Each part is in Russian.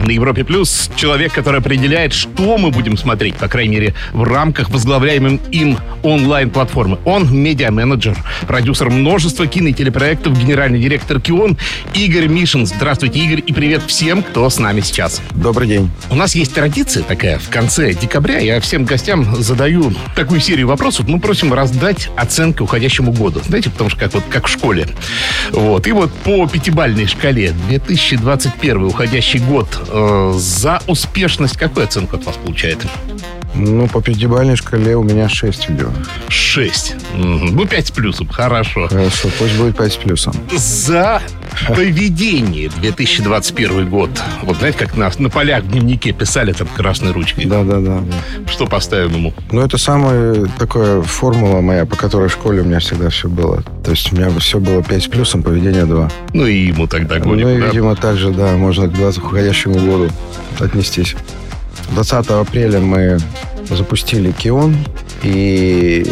На Европе Плюс человек, который определяет, что мы будем смотреть, по крайней мере, в рамках возглавляемым им онлайн-платформы. Он медиа-менеджер, продюсер множества кино и телепроектов, генеральный директор КИОН Игорь Мишин. Здравствуйте, Игорь, и привет всем, кто с нами сейчас. Добрый день. У нас есть традиция такая, в конце декабря я всем гостям задаю такую серию вопросов. Мы просим раздать оценки уходящему году. Знаете, потому что как, вот, как в школе. Вот. И вот по пятибалльной шкале 2021 уходящий год за успешность какую оценку от вас получает? Ну, по пятибалльной шкале у меня 6 идет. 6. Ну, 5 с плюсом. Хорошо. Хорошо, пусть будет 5 с плюсом. За поведение 2021 год. Вот знаете, как на, на полях в дневнике писали там красной ручкой. Да-да-да. Что поставим ему? Ну, это самая такая формула моя, по которой в школе у меня всегда все было. То есть у меня все было 5 с плюсом, поведение 2. Ну и ему тогда годик, ну и, да? видимо, также, да, можно к 20 уходящему году отнестись. 20 апреля мы запустили Кион. И,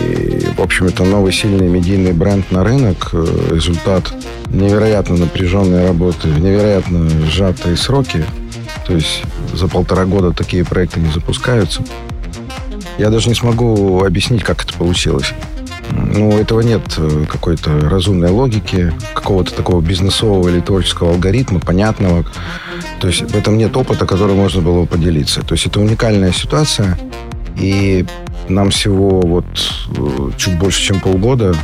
в общем, это новый сильный медийный бренд на рынок. Э, Результат невероятно напряженной работы, невероятно сжатые сроки. То есть за полтора года такие проекты не запускаются. Я даже не смогу объяснить, как это получилось. Ну, этого нет э, какой-то разумной логики, какого-то такого бизнесового или творческого алгоритма, понятного. То есть в этом нет опыта, который можно было бы поделиться. То есть это уникальная ситуация, и нам всего вот э, чуть больше, чем полгода,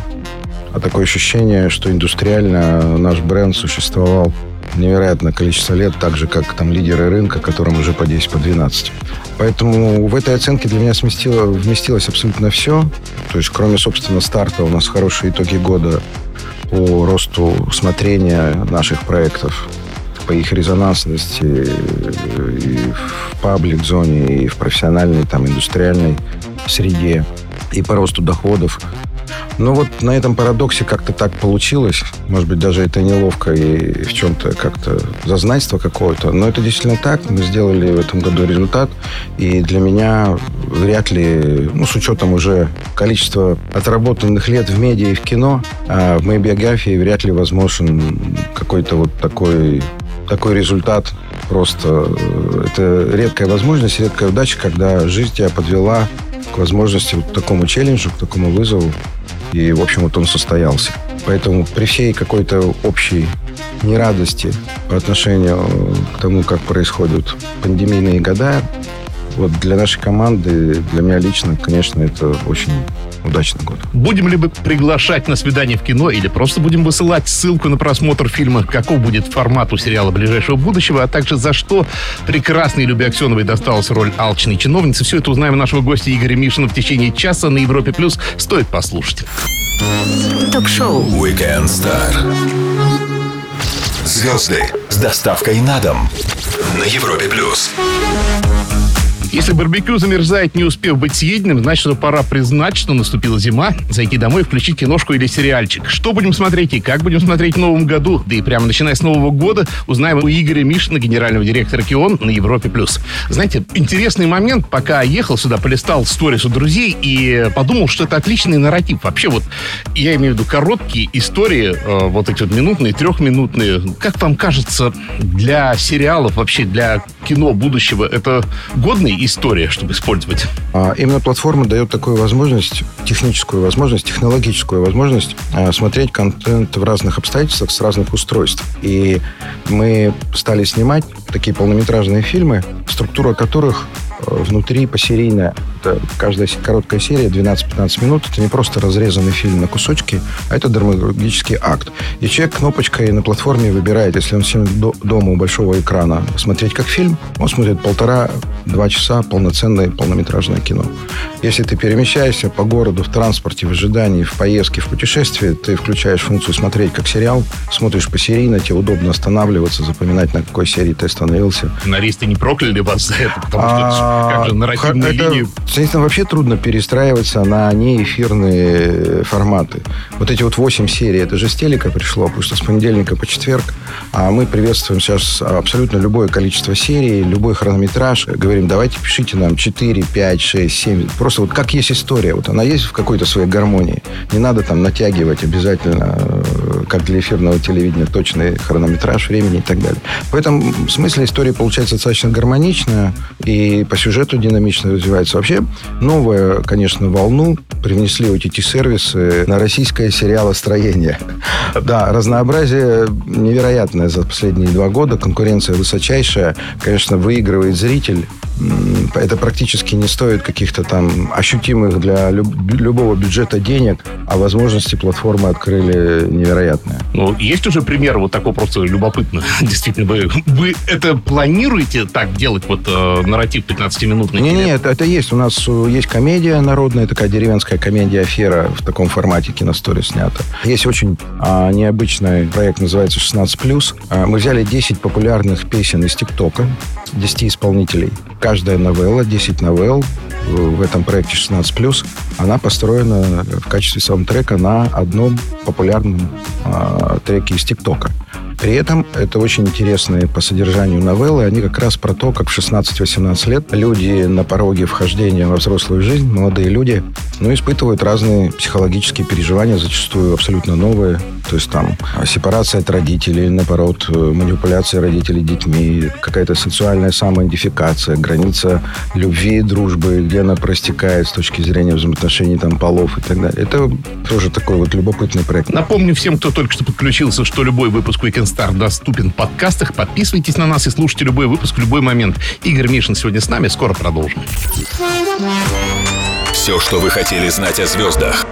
а такое ощущение, что индустриально наш бренд существовал невероятное количество лет, так же, как там лидеры рынка, которым уже по 10, по 12. Поэтому в этой оценке для меня сместило, вместилось абсолютно все. То есть, кроме, собственно, старта, у нас хорошие итоги года по росту смотрения наших проектов, по их резонансности и в паблик-зоне, и в профессиональной, там, индустриальной среде, и по росту доходов. Но вот на этом парадоксе как-то так получилось. Может быть, даже это неловко и в чем-то как-то зазнайство какое-то. Но это действительно так. Мы сделали в этом году результат. И для меня вряд ли, ну, с учетом уже количества отработанных лет в медиа и в кино, а в моей биографии вряд ли возможен какой-то вот такой такой результат просто э, это редкая возможность, редкая удача, когда жизнь тебя подвела к возможности вот такому челленджу, к такому вызову. И, в общем, вот он состоялся. Поэтому при всей какой-то общей нерадости по отношению к тому, как происходят пандемийные года, вот для нашей команды, для меня лично, конечно, это очень удачный год. Будем ли мы приглашать на свидание в кино или просто будем высылать ссылку на просмотр фильма, каков будет формат у сериала ближайшего будущего, а также за что прекрасной Любе Аксеновой досталась роль алчной чиновницы. Все это узнаем у нашего гостя Игоря Мишина в течение часа на Европе+. плюс. Стоит послушать. Ток-шоу Weekend Star. Звезды с доставкой на дом на Европе плюс. Если барбекю замерзает, не успев быть съеденным, значит, что пора признать, что наступила зима, зайти домой включить киношку или сериальчик. Что будем смотреть и как будем смотреть в новом году, да и прямо начиная с Нового года, узнаем у Игоря Мишина, генерального директора КИОН на Европе+. плюс. Знаете, интересный момент, пока ехал сюда, полистал сторис у друзей и подумал, что это отличный нарратив. Вообще вот, я имею в виду короткие истории, э, вот эти вот минутные, трехминутные. Как вам кажется, для сериалов, вообще для кино будущего, это годные история, чтобы использовать? А Именно платформа дает такую возможность, техническую возможность, технологическую возможность а, смотреть контент в разных обстоятельствах с разных устройств. И мы стали снимать такие полнометражные фильмы, структура которых внутри посерийная. Это каждая короткая серия, 12-15 минут. Это не просто разрезанный фильм на кусочки, а это драматургический акт. И человек кнопочкой на платформе выбирает, если он сидит до- дома у большого экрана смотреть как фильм, он смотрит полтора-два часа полноценное полнометражное кино. Если ты перемещаешься по городу в транспорте, в ожидании, в поездке, в путешествии, ты включаешь функцию смотреть как сериал, смотришь посерийно, тебе удобно останавливаться, запоминать, на какой серии ты остановился. Сценаристы не прокляли вас за это, потому А, что как же А, это, линии. Соответственно, вообще трудно перестраиваться на неэфирные форматы. Вот эти вот 8 серий, это же с телека пришло, потому что с понедельника по четверг. А мы приветствуем сейчас абсолютно любое количество серий, любой хронометраж. Говорим, давайте пишите нам 4, 5, 6, 7. Просто вот как есть история. Вот она есть в какой-то своей гармонии. Не надо там натягивать обязательно, э, как для эфирного телевидения, точный хронометраж времени и так далее. В этом смысле история получается достаточно гармоничная и по сюжету динамично развивается. Вообще, новую, конечно, волну привнесли OTT-сервисы на российское сериалостроение. Да, разнообразие невероятное за последние два года. Конкуренция высочайшая. Конечно, выигрывает зритель. Это практически не стоит каких-то там ощутимых для люб- любого бюджета денег, а возможности платформы открыли невероятные. Ну, есть уже пример вот такой просто любопытно. Действительно, вы, вы это планируете так делать, вот э, нарратив 15-минутный? Не, или- не, это, это есть. У нас э, есть комедия народная, такая деревенская комедия «Афера» в таком формате киносторе снята. Есть очень а, необычный проект, называется «16+.» А, мы взяли 10 популярных песен из ТикТока, 10 исполнителей. Каждая новелла, 10 новелл э, в этом проекте «16+.» она построена в качестве саундтрека на одном популярном а, треке из ТикТока. При этом это очень интересные по содержанию новеллы. Они как раз про то, как в 16-18 лет люди на пороге вхождения во взрослую жизнь, молодые люди, ну, испытывают разные психологические переживания, зачастую абсолютно новые. То есть там сепарация от родителей, наоборот, э, манипуляция родителей детьми, какая-то сексуальная самоидентификация, граница любви и дружбы, где она простекает с точки зрения взаимоотношений там, полов и так далее. Это тоже такой вот любопытный проект. Напомню всем, кто только что подключился, что любой выпуск Weekend Star доступен в подкастах. Подписывайтесь на нас и слушайте любой выпуск в любой момент. Игорь Мишин сегодня с нами. Скоро продолжим. Все, что вы хотели знать о звездах.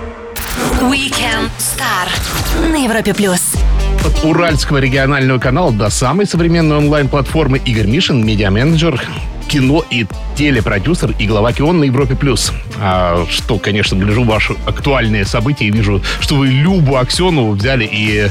Weekend Star на Европе плюс. От Уральского регионального канала до самой современной онлайн-платформы Игорь Мишин, медиа-менеджер, кино и телепродюсер и глава КИОН на Европе+. плюс. А, что, конечно, гляжу ваши актуальные события и вижу, что вы Любу Аксенову взяли и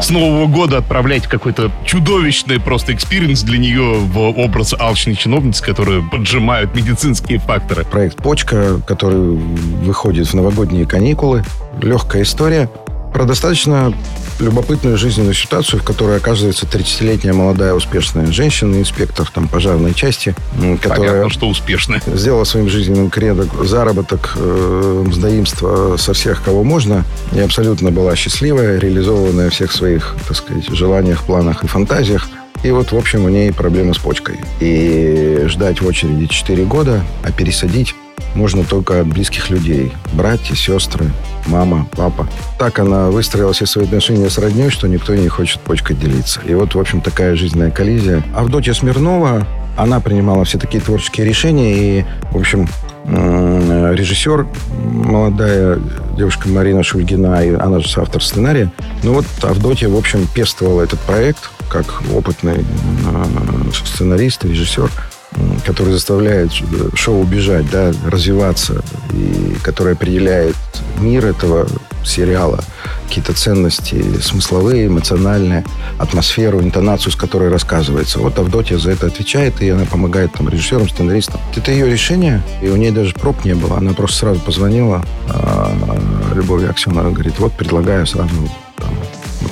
с Нового года отправляете какой-то чудовищный просто experience для нее в образ алчной чиновницы, которые поджимают медицинские факторы. проект «Почка», который выходит в новогодние каникулы. Легкая история про достаточно любопытную жизненную ситуацию, в которой оказывается 30-летняя молодая успешная женщина, инспектор там, пожарной части, которая Понятно, что успешно. сделала своим жизненным кредо заработок, э, мздоимство со всех, кого можно, и абсолютно была счастливая, реализованная всех своих, так сказать, желаниях, планах и фантазиях. И вот, в общем, у ней проблемы с почкой. И ждать в очереди 4 года, а пересадить можно только от близких людей. Братья, сестры, мама, папа. Так она выстроила все свои отношения с родней, что никто не хочет почкой делиться. И вот, в общем, такая жизненная коллизия. Авдотья Смирнова, она принимала все такие творческие решения. И, в общем, режиссер, молодая девушка Марина Шульгина, и она же автор сценария. Ну вот Авдотья, в общем, пестовала этот проект как опытный сценарист, режиссер, м, который заставляет э, шоу бежать, да, развиваться, и который определяет мир этого сериала, какие-то ценности смысловые, эмоциональные, атмосферу, интонацию, с которой рассказывается. Вот Авдотья за это отвечает, и она помогает там режиссерам, сценаристам. Это ее решение, и у ней даже проб не было. Она просто сразу позвонила а, Любови Аксеновой, говорит, вот предлагаю сразу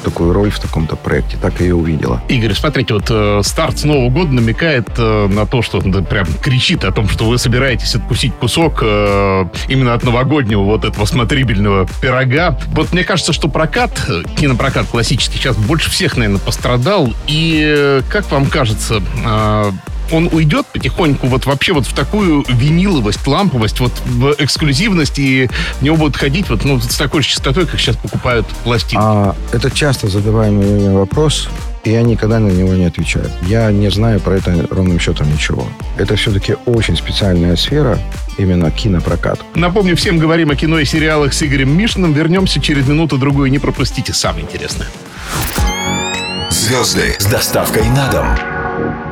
такую роль в таком-то проекте. Так и увидела. Игорь, смотрите, вот э, старт с Нового года намекает э, на то, что да, прям кричит о том, что вы собираетесь откусить кусок э, именно от новогоднего вот этого смотрибельного пирога. Вот мне кажется, что прокат, э, кинопрокат классический, сейчас больше всех, наверное, пострадал. И э, как вам кажется, э, он уйдет потихоньку вот вообще вот в такую виниловость, ламповость, вот в эксклюзивность, и в него будут ходить вот ну, с такой же частотой, как сейчас покупают пластинки. А, это часто задаваемый мне вопрос, и я никогда на него не отвечаю. Я не знаю про это ровным счетом ничего. Это все-таки очень специальная сфера, именно кинопрокат. Напомню, всем говорим о кино и сериалах с Игорем Мишиным. Вернемся через минуту-другую. Не пропустите самое интересное. Звезды с доставкой на дом.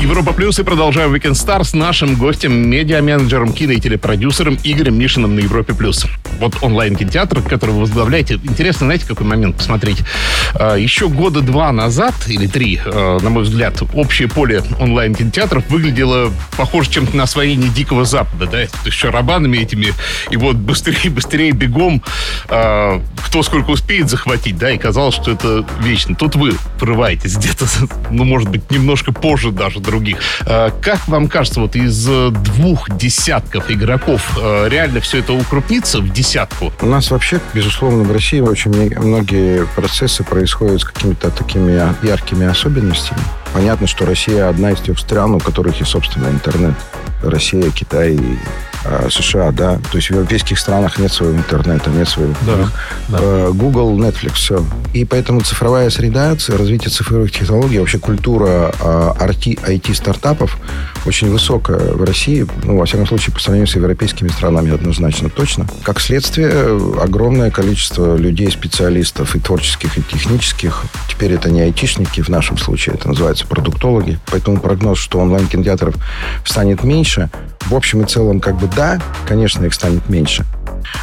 Европа Плюс и продолжаем Weekend Star с нашим гостем, медиа-менеджером, кино и телепродюсером Игорем Мишиным на Европе Плюс. Вот онлайн-кинотеатр, который вы возглавляете. Интересно, знаете, какой момент посмотреть? А, еще года два назад, или три, а, на мой взгляд, общее поле онлайн-кинотеатров выглядело похоже чем-то на освоение Дикого Запада, да? Есть шарабанами этими, и вот быстрее, быстрее, бегом, а, кто сколько успеет захватить, да, и казалось, что это вечно. Тут вы врываетесь где-то, ну, может быть, немножко позже даже других. А, как вам кажется, вот из э, двух десятков игроков э, реально все это укрупнится в десятку? У нас вообще, безусловно, в России очень многие процессы происходят с какими-то такими яркими особенностями. Понятно, что Россия одна из тех стран, у которых есть собственный интернет. Россия, Китай, а, США, да. То есть в европейских странах нет своего интернета, нет своего. Да, да. Э, Google, Netflix, все. И поэтому цифровая среда, развитие цифровых технологий, вообще культура IT-стартапов а, очень высокая в России. Ну, во всяком случае, по сравнению с европейскими странами однозначно точно. Как следствие, огромное количество людей, специалистов и творческих, и технических. Теперь это не айтишники в нашем случае, это называется продуктологи. Поэтому прогноз, что онлайн-кинотеатров станет меньше, в общем и целом, как бы да, конечно, их станет меньше.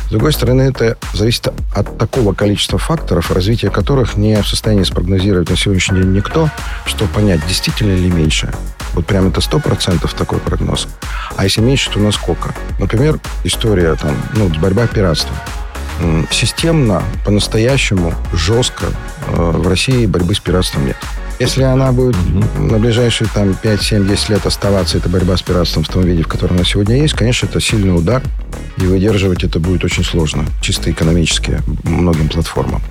С другой стороны, это зависит от такого количества факторов, развитие которых не в состоянии спрогнозировать на сегодняшний день никто, чтобы понять, действительно ли меньше. Вот прям это сто процентов такой прогноз. А если меньше, то насколько? Например, история там, ну, борьба пиратства. Системно, по-настоящему, жестко э, в России борьбы с пиратством нет. Если она будет на ближайшие там 5, 7, 10 лет оставаться, эта борьба с пиратством в том виде, в котором она сегодня есть, конечно, это сильный удар, и выдерживать это будет очень сложно, чисто экономически, многим платформам.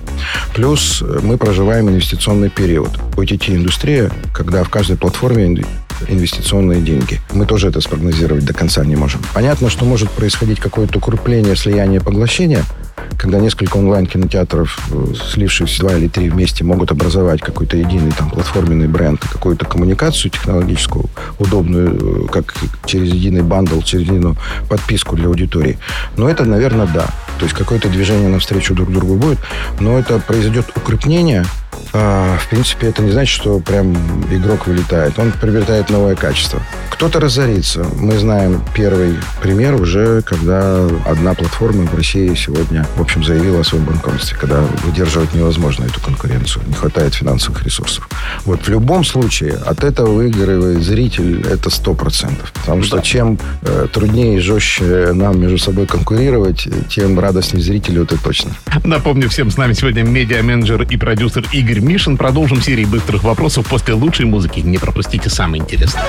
Плюс э, мы проживаем инвестиционный период. OTT-индустрия, когда в каждой платформе инвестиционные деньги. Мы тоже это спрогнозировать до конца не можем. Понятно, что может происходить какое-то укрепление, слияние, поглощение – когда несколько онлайн-кинотеатров, э, слившись два или три вместе, могут образовать какой-то единый там платформенный бренд, какую-то коммуникацию технологическую, удобную, э, как через единый бандл, через единую подписку для аудитории. Но это, наверное, да. То есть какое-то движение навстречу друг другу будет, но это произойдет укрепление а, в принципе, это не значит, что прям игрок вылетает. Он приобретает новое качество. Кто-то разорится. Мы знаем первый пример уже, когда одна платформа в России сегодня, в общем, заявила о своем банкротстве, когда выдерживать невозможно эту конкуренцию. Не хватает финансовых ресурсов. Вот в любом случае от этого выигрывает зритель, это сто процентов. Потому что чем э, труднее и жестче нам между собой конкурировать, тем радостнее зрителю, это точно. Напомню всем, с нами сегодня медиа-менеджер и продюсер Игорь Мишин. Продолжим серию быстрых вопросов после лучшей музыки. Не пропустите самое интересное.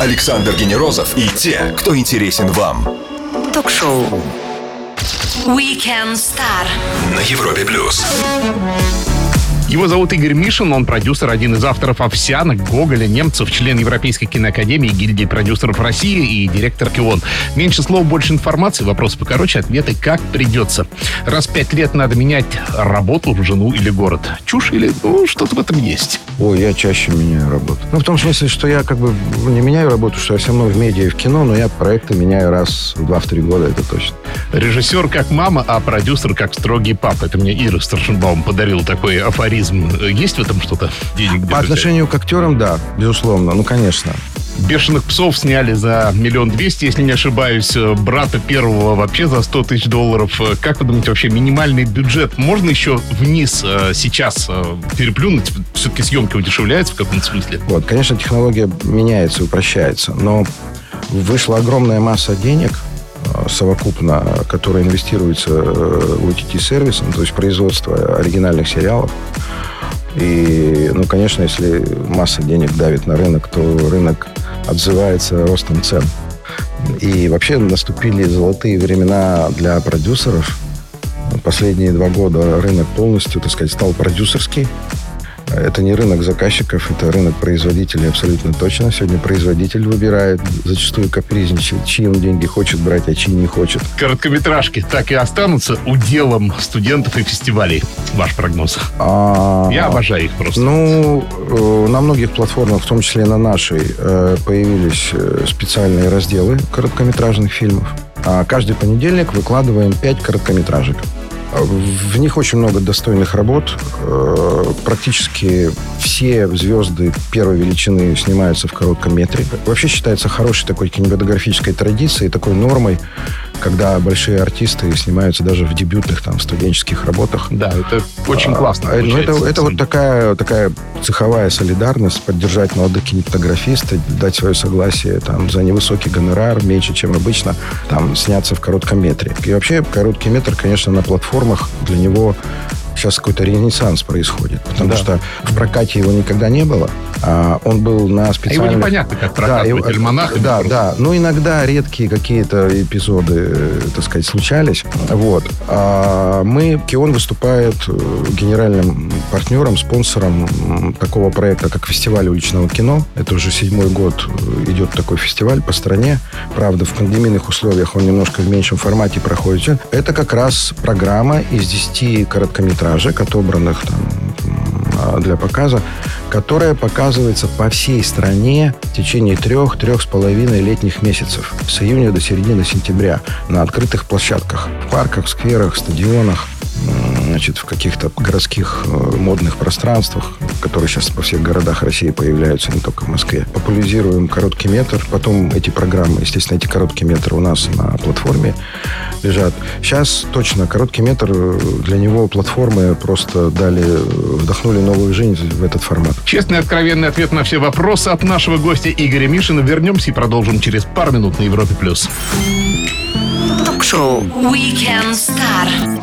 Александр Генерозов и те, кто интересен вам. Ток-шоу Weekend Star на Европе плюс. Его зовут Игорь Мишин, он продюсер, один из авторов «Овсянок», «Гоголя», «Немцев», член Европейской киноакадемии, гильдии продюсеров России и директор КИОН. Меньше слов, больше информации, вопросы покороче, ответы как придется. Раз в пять лет надо менять работу, жену или город. Чушь или ну, что-то в этом есть? Ой, я чаще меняю работу. Ну, в том смысле, что я как бы не меняю работу, что я все равно в медиа и в кино, но я проекты меняю раз в два-три года, это точно. Режиссер как мама, а продюсер как строгий папа. Это мне Ира Старшенбаум подарил такой афоризм эгоизм. Есть в этом что-то? Денег По отношению к актерам, да, безусловно. Ну, конечно. «Бешеных псов» сняли за миллион двести, если не ошибаюсь. «Брата первого» вообще за 100 тысяч долларов. Как вы думаете, вообще минимальный бюджет можно еще вниз э, сейчас э, переплюнуть? Все-таки съемки удешевляются в каком-то смысле? Вот, конечно, технология меняется, упрощается, но вышла огромная масса денег э, совокупно, которая инвестируется в OTT-сервисы, то есть производство оригинальных сериалов. И, ну, конечно, если масса денег давит на рынок, то рынок отзывается ростом цен. И вообще наступили золотые времена для продюсеров. Последние два года рынок полностью, так сказать, стал продюсерский. Это не рынок заказчиков, это рынок производителей абсолютно точно. Сегодня производитель выбирает, зачастую капризничает, чьи он деньги хочет брать, а чьи не хочет. Короткометражки так и останутся уделом студентов и фестивалей. Ваш прогноз? А... Я обожаю их просто. Ну, э, на многих платформах, в том числе на нашей, э, появились э, специальные разделы короткометражных фильмов. А каждый понедельник выкладываем 5 короткометражек. В них очень много достойных работ. Э, практически все звезды первой величины снимаются в коротком метре. Вообще считается хорошей такой кинематографической традицией, такой нормой, когда большие артисты снимаются даже в дебютных там студенческих работах. Да, это очень классно. А, ну, это, это вот такая, такая цеховая солидарность, поддержать молодых кинематографистов, дать свое согласие там, за невысокий гонорар, меньше, чем обычно, там, сняться в коротком метре. И вообще короткий метр, конечно, на платформах для него сейчас какой-то ренессанс происходит. Потому да. что в прокате его никогда не было. А он был на специальных... А его непонятно, как прокатывать, да, альманах. Да, да. Ну, иногда редкие какие-то эпизоды, э, так сказать, случались. Вот. А мы, Кион выступает э, генеральным партнером, спонсором такого проекта, как фестиваль уличного кино. Это уже седьмой год э, идет такой фестиваль по стране. Правда, в пандемийных условиях он немножко в меньшем формате проходит. Это как раз программа из 10 короткометражек метражек, отобранных там, а, для показа, которая показывается по всей стране в течение трех-трех с половиной летних месяцев, с июня до середины сентября, на открытых площадках, в парках, скверах, стадионах значит, в каких-то городских э, модных пространствах, которые сейчас по всех городах России появляются, не только в Москве. Популяризируем короткий метр. Потом эти программы, естественно, эти короткие метры у нас на платформе лежат. Сейчас точно короткий метр, э, для него платформы просто дали, э, вдохнули новую жизнь в этот формат. Честный откровенный ответ на все вопросы от нашего гостя Игоря Мишина. Вернемся и продолжим через пару минут на Европе+. плюс. Ток-шоу Weekend Star.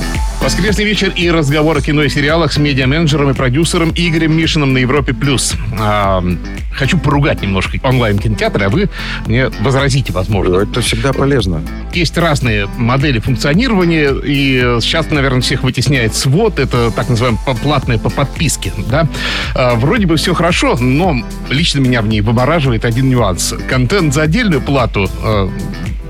Воскресный вечер и разговор о кино и сериалах с медиа-менеджером и продюсером Игорем Мишиным на Европе+. плюс. А, хочу поругать немножко онлайн-кинотеатры, а вы мне возразите, возможно. Это всегда полезно. Есть разные модели функционирования, и сейчас, наверное, всех вытесняет свод. Это так называемое платное по подписке. Да? А, вроде бы все хорошо, но лично меня в ней вымораживает один нюанс. Контент за отдельную плату а,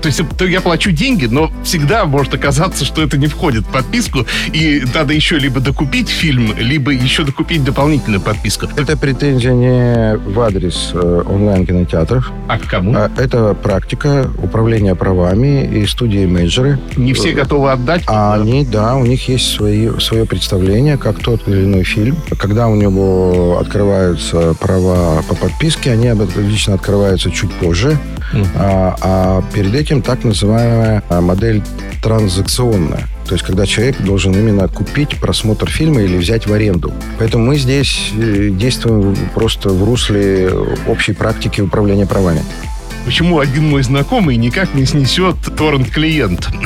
то есть я плачу деньги, но всегда может оказаться, что это не входит в подписку, и надо еще либо докупить фильм, либо еще докупить дополнительную подписку. Это претензия не в адрес э, онлайн-кинотеатров. А к кому? А, это практика управления правами и студии-менеджеры. Не все готовы отдать? А они, да, у них есть свои, свое представление, как тот или иной фильм. Когда у него открываются права по подписке, они обычно открываются чуть позже. Uh-huh. А, а перед этим так называемая а, модель транзакционная. То есть, когда человек должен именно купить просмотр фильма или взять в аренду. Поэтому мы здесь э, действуем просто в русле общей практики управления правами почему один мой знакомый никак не снесет торрент-клиент.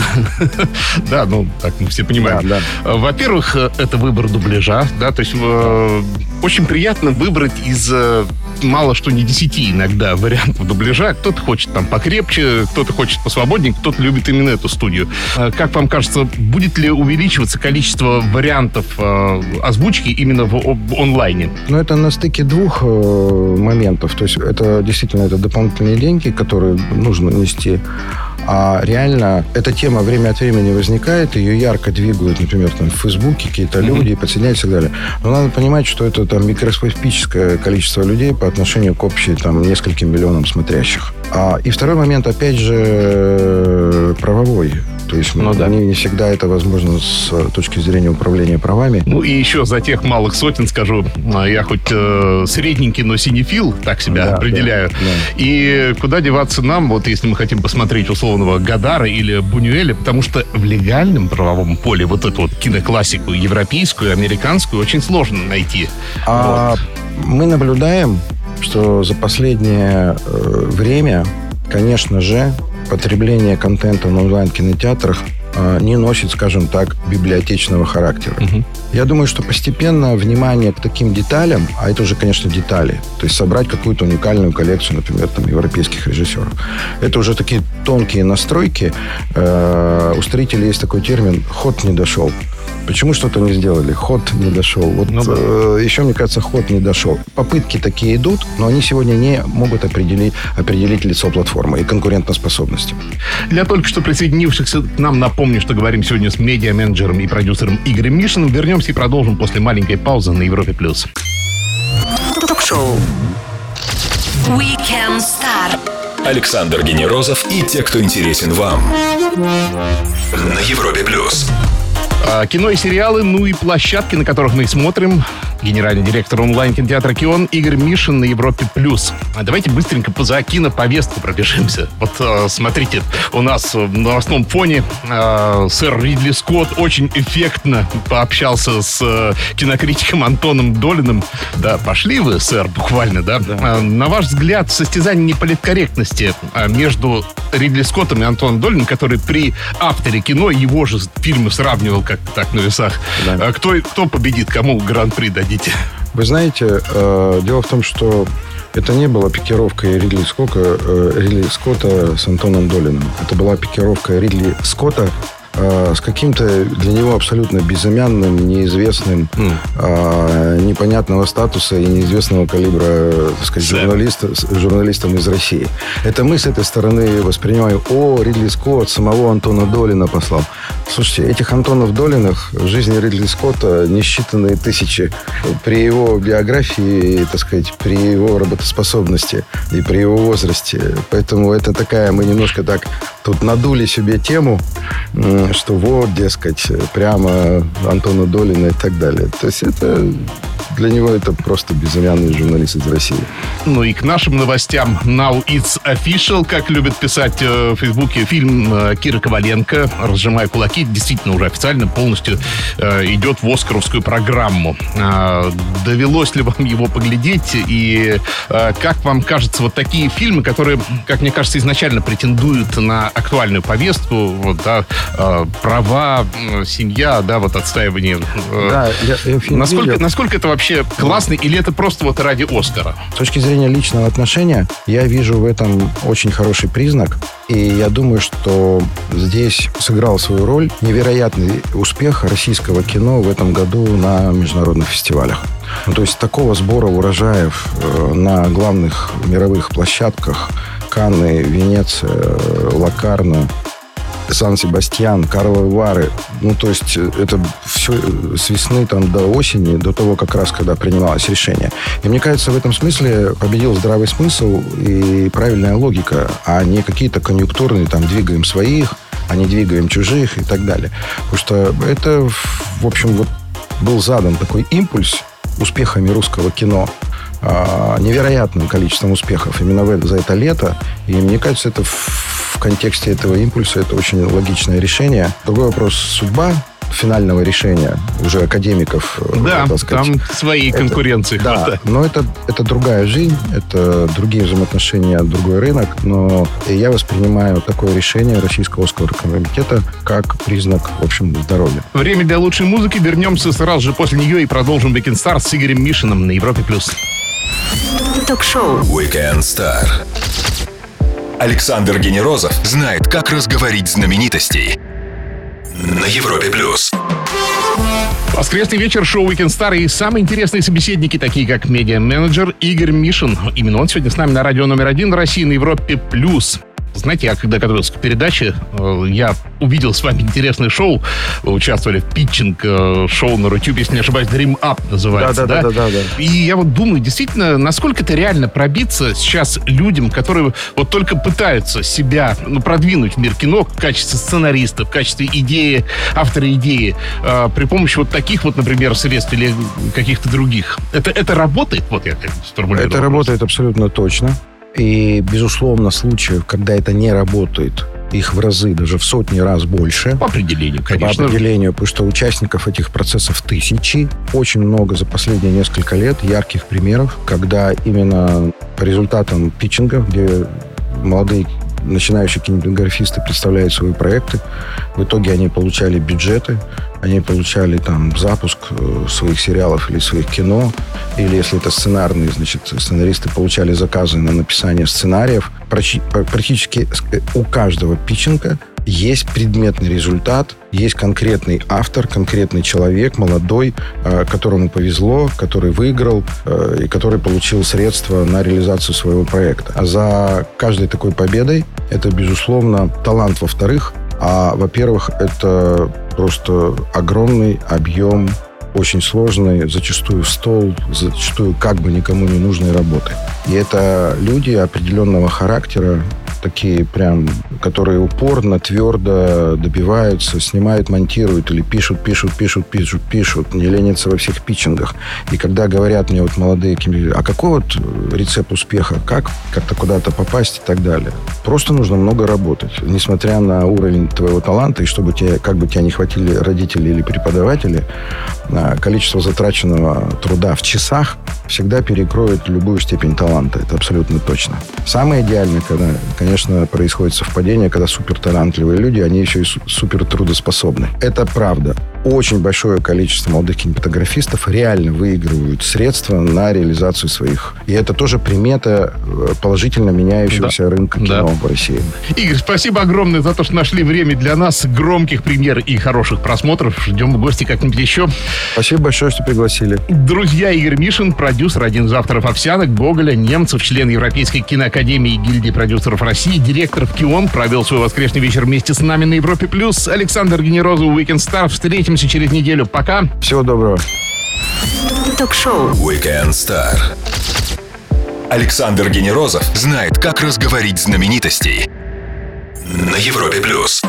Да, ну, так мы все понимаем. Во-первых, это выбор дубляжа, да, то есть э, очень приятно выбрать из э, мало что не десяти иногда вариантов дубляжа. Кто-то хочет там покрепче, кто-то хочет посвободнее, кто-то любит именно эту студию. А как вам кажется, будет ли увеличиваться количество вариантов э, озвучки именно в, в онлайне? Ну, это на стыке двух э, моментов. То есть это действительно это дополнительные деньги, которые нужно нести. А реально эта тема время от времени возникает, ее ярко двигают, например, там, в Фейсбуке какие-то люди, mm-hmm. подсоединяются и так далее. Но надо понимать, что это там микроскопическое количество людей по отношению к общей там нескольким миллионам смотрящих. А, и второй момент, опять же, правовой. То есть ну, да. не, не всегда это возможно с точки зрения управления правами. Ну и еще за тех малых сотен скажу, а, я хоть э, средненький, но синефил, так себя да, определяю. Да, да. И куда деваться нам, вот если мы хотим посмотреть условного Гадара или Бунюэля, потому что в легальном правовом поле вот эту вот киноклассику европейскую, американскую очень сложно найти. А вот. мы наблюдаем, что за последнее э, время, конечно же, потребление контента на онлайн-кинотеатрах а, не носит, скажем так, библиотечного характера. Угу. Я думаю, что постепенно внимание к таким деталям, а это уже, конечно, детали, то есть собрать какую-то уникальную коллекцию, например, там, европейских режиссеров, это уже такие тонкие настройки. Э, у строителей есть такой термин «ход не дошел». Почему что-то не сделали? Ход не дошел. Вот ну, да. э, еще, мне кажется, ход не дошел. Попытки такие идут, но они сегодня не могут определить, определить лицо платформы и конкурентоспособность. Для только что присоединившихся к нам напомню, что говорим сегодня с медиа-менеджером и продюсером Игорем Мишиным. Вернемся и продолжим после маленькой паузы на Европе+. плюс. Ток-шоу. Александр Генерозов и те, кто интересен вам. На Европе плюс. А, Кино и сериалы, ну и площадки, на которых мы смотрим. Генеральный директор онлайн-кинотеатра «Кион» Игорь Мишин на Европе+. плюс. А давайте быстренько по за киноповестку пробежимся. Вот э, смотрите, у нас в новостном фоне э, сэр Ридли Скотт очень эффектно пообщался с э, кинокритиком Антоном Долиным. Да, пошли вы, сэр, буквально, да? А, на ваш взгляд, состязание неполиткорректности а, между Ридли Скоттом и Антоном Долиным, который при авторе кино его же фильмы сравнивал как так на весах. Да. А Кто, кто победит, кому гран-при дадите? Вы знаете, э, дело в том, что это не была пикировка Ридли Скотта, э, Ридли Скотта с Антоном Долиным. Это была пикировка Ридли Скотта э, с каким-то для него абсолютно безымянным, неизвестным, э, непонятного статуса и неизвестного калибра, э, так сказать, журналиста, журналистом из России. Это мы с этой стороны воспринимаем, о, Ридли Скотт самого Антона Долина послал. Слушайте, этих Антонов Долиных в жизни Ридли Скотта несчитанные тысячи. При его биографии, так сказать, при его работоспособности и при его возрасте. Поэтому это такая, мы немножко так тут надули себе тему, что вот, дескать, прямо Антона Долина и так далее. То есть это для него это просто безымянный журналист из России. Ну и к нашим новостям. Now it's official, как любят писать э, в Фейсбуке, фильм э, Кира Коваленко «Разжимая кулаки» действительно уже официально полностью э, идет в Оскаровскую программу. А, довелось ли вам его поглядеть? И э, как вам кажется, вот такие фильмы, которые, как мне кажется, изначально претендуют на актуальную повестку, вот, да, э, права, семья, да, вот отстаивание. э, Да, я, я фильм Насколько, видел. насколько это вообще классно, или это просто вот ради Оскара? С точки зрения личного отношения, я вижу в этом очень хороший признак. И я думаю, что здесь сыграл свою роль невероятный успех российского кино в этом году на международных фестивалях. Ну, то есть такого сбора урожаев э, на главных мировых площадках Канны, Венеция, э, Лакарно, Сан-Себастьян, Карловы Вары. Ну, то есть э, это все с весны там, до осени, до того, как раз, когда принималось решение. И мне кажется, в этом смысле победил здравый смысл и правильная логика, а не какие-то конъюнктурные, там, двигаем своих, а не двигаем чужих и так далее. Потому что это, в общем, вот был задан такой импульс успехами русского кино, невероятным количеством успехов именно в это- за это лето. И мне кажется, это в, в контексте этого импульса это очень логичное решение. Другой вопрос судьба финального решения уже академиков. э, Да, сказать. там своей Это- конкуренции Да, хватает. но это, это другая жизнь, это другие взаимоотношения, другой рынок, но я воспринимаю такое решение Российского Оскаровского комитета как признак, в общем, здоровья. Время для лучшей музыки. Вернемся сразу же после нее и продолжим Weekend Star с Игорем Мишиным на Европе+. плюс. Ток-шоу. Weekend Star. Александр Генерозов знает, как разговорить знаменитостей. На Европе плюс. Воскресный вечер, шоу Weekend Star и самые интересные собеседники, такие как медиа-менеджер Игорь Мишин. Именно он сегодня с нами на радио номер один России на Европе+. плюс. Знаете, я когда готовился к передаче, э, я увидел с вами интересное шоу. Вы участвовали в питчинг э, шоу на Рутюбе, если не ошибаюсь, Dream Up называется, да? Да-да-да-да-да. И я вот думаю, действительно, насколько это реально пробиться сейчас людям, которые вот только пытаются себя ну, продвинуть в мир кино в качестве сценариста, в качестве идеи, автора идеи, э, при помощи вот таких вот, например, средств или каких-то других. Это, это работает? Вот я как сформулировал. Это работает абсолютно точно. И, безусловно, случаев, когда это не работает, их в разы, даже в сотни раз больше. По определению, По конечно. определению, потому что участников этих процессов тысячи. Очень много за последние несколько лет ярких примеров, когда именно по результатам питчинга, где молодые начинающие кинематографисты представляют свои проекты, в итоге они получали бюджеты, они получали там запуск э, своих сериалов или своих кино, или если это сценарные, значит, сценаристы получали заказы на написание сценариев. Практически э, у каждого питчинга есть предметный результат, есть конкретный автор, конкретный человек, молодой, э, которому повезло, который выиграл э, и который получил средства на реализацию своего проекта. А за каждой такой победой это, безусловно, талант, во-вторых, а, во-первых, это просто огромный объем очень сложной, зачастую в стол, зачастую как бы никому не нужной работы. И это люди определенного характера, такие прям, которые упорно, твердо добиваются, снимают, монтируют или пишут, пишут, пишут, пишут, пишут, не ленятся во всех питчингах. И когда говорят мне вот молодые, а какой вот рецепт успеха, как как-то куда-то попасть и так далее. Просто нужно много работать. Несмотря на уровень твоего таланта, и чтобы тебе, как бы тебя не хватили родители или преподаватели, а, количество затраченного труда в часах всегда перекроет любую степень таланта. Это абсолютно точно. Самое идеальное, когда, конечно, происходит совпадение, когда суперталантливые люди, они еще и супер трудоспособны. Это правда. Очень большое количество молодых кинематографистов реально выигрывают средства на реализацию своих. И это тоже примета э, положительно меняющегося да. рынка кино да. в России. Игорь, спасибо огромное за то, что нашли время для нас, громких премьер и хороших просмотров. Ждем в гости как-нибудь еще. Спасибо большое, что пригласили. Друзья, Игорь Мишин, продюсер, один из авторов «Овсянок», Гоголя, немцев, член Европейской киноакадемии и гильдии продюсеров России, директор в КИОН, провел свой воскресный вечер вместе с нами на Европе+. плюс. Александр Генерозов, Weekend Star. Встретимся через неделю. Пока. Всего доброго. Ток-шоу Weekend Star. Александр Генерозов знает, как разговорить знаменитостей на Европе+. плюс.